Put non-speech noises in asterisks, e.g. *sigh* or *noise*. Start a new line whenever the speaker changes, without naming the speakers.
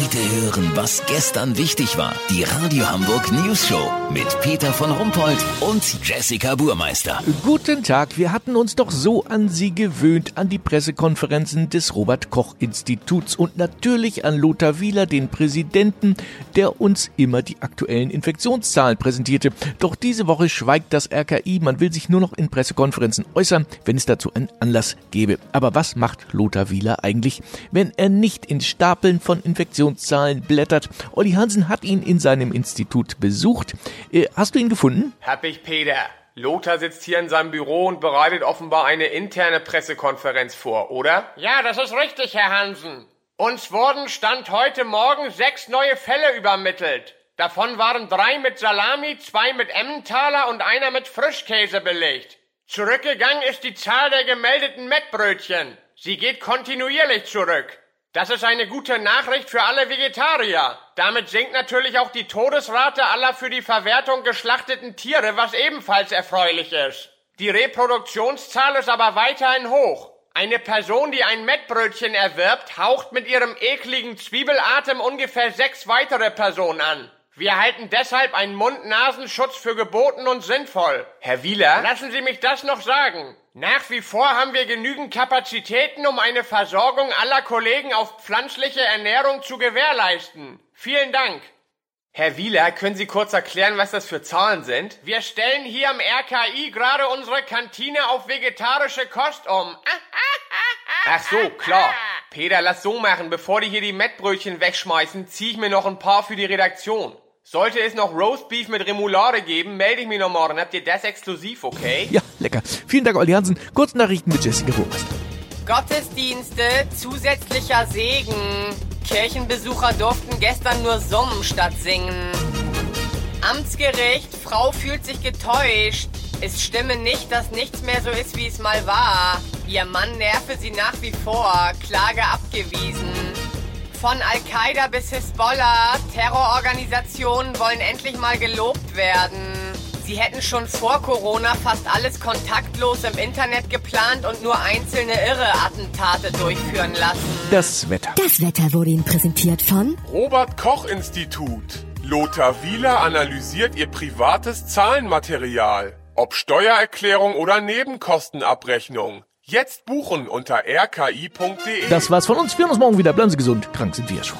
Heute hören, was gestern wichtig war. Die Radio Hamburg News Show mit Peter von Rumpold und Jessica Burmeister.
Guten Tag, wir hatten uns doch so an Sie gewöhnt, an die Pressekonferenzen des Robert Koch Instituts und natürlich an Lothar Wieler, den Präsidenten, der uns immer die aktuellen Infektionszahlen präsentierte. Doch diese Woche schweigt das RKI, man will sich nur noch in Pressekonferenzen äußern, wenn es dazu einen Anlass gäbe. Aber was macht Lothar Wieler eigentlich, wenn er nicht in Stapeln von Infektionszahlen blättert. Olli Hansen hat ihn in seinem Institut besucht. Äh, hast du ihn gefunden?
Hab ich, Peter. Lothar sitzt hier in seinem Büro und bereitet offenbar eine interne Pressekonferenz vor, oder?
Ja, das ist richtig, Herr Hansen. Uns wurden Stand heute Morgen sechs neue Fälle übermittelt. Davon waren drei mit Salami, zwei mit Emmentaler und einer mit Frischkäse belegt. Zurückgegangen ist die Zahl der gemeldeten Mettbrötchen. Sie geht kontinuierlich zurück. Das ist eine gute Nachricht für alle Vegetarier. Damit sinkt natürlich auch die Todesrate aller für die Verwertung geschlachteten Tiere, was ebenfalls erfreulich ist. Die Reproduktionszahl ist aber weiterhin hoch. Eine Person, die ein Mettbrötchen erwirbt, haucht mit ihrem ekligen Zwiebelatem ungefähr sechs weitere Personen an. Wir halten deshalb einen Mund-Nasenschutz für geboten und sinnvoll.
Herr Wieler?
Lassen Sie mich das noch sagen. Nach wie vor haben wir genügend Kapazitäten, um eine Versorgung aller Kollegen auf pflanzliche Ernährung zu gewährleisten. Vielen Dank.
Herr Wieler, können Sie kurz erklären, was das für Zahlen sind?
Wir stellen hier am RKI gerade unsere Kantine auf vegetarische Kost um. *laughs*
Ach so, klar. Peter, lass so machen. Bevor die hier die Mettbrötchen wegschmeißen, zieh ich mir noch ein paar für die Redaktion. Sollte es noch Roastbeef mit Remoulade geben, melde ich mich noch morgen. Habt ihr das exklusiv, okay?
Ja, lecker. Vielen Dank, Olli Hansen. Kurznachrichten mit Jessica Burmeister.
Gottesdienste, zusätzlicher Segen. Kirchenbesucher durften gestern nur summen statt singen. Amtsgericht, Frau fühlt sich getäuscht. Es stimme nicht, dass nichts mehr so ist, wie es mal war. Ihr Mann nerve sie nach wie vor. Klage abgewiesen. Von Al-Qaida bis Hisbollah, Terrororganisationen wollen endlich mal gelobt werden. Sie hätten schon vor Corona fast alles kontaktlos im Internet geplant und nur einzelne irre Attentate durchführen lassen.
Das Wetter.
Das Wetter wurde Ihnen präsentiert von
Robert Koch Institut. Lothar Wieler analysiert Ihr privates Zahlenmaterial. Ob Steuererklärung oder Nebenkostenabrechnung. Jetzt buchen unter rki.de.
Das war's von uns. Wir hören uns morgen wieder. Bleiben Sie gesund. Krank sind wir schon.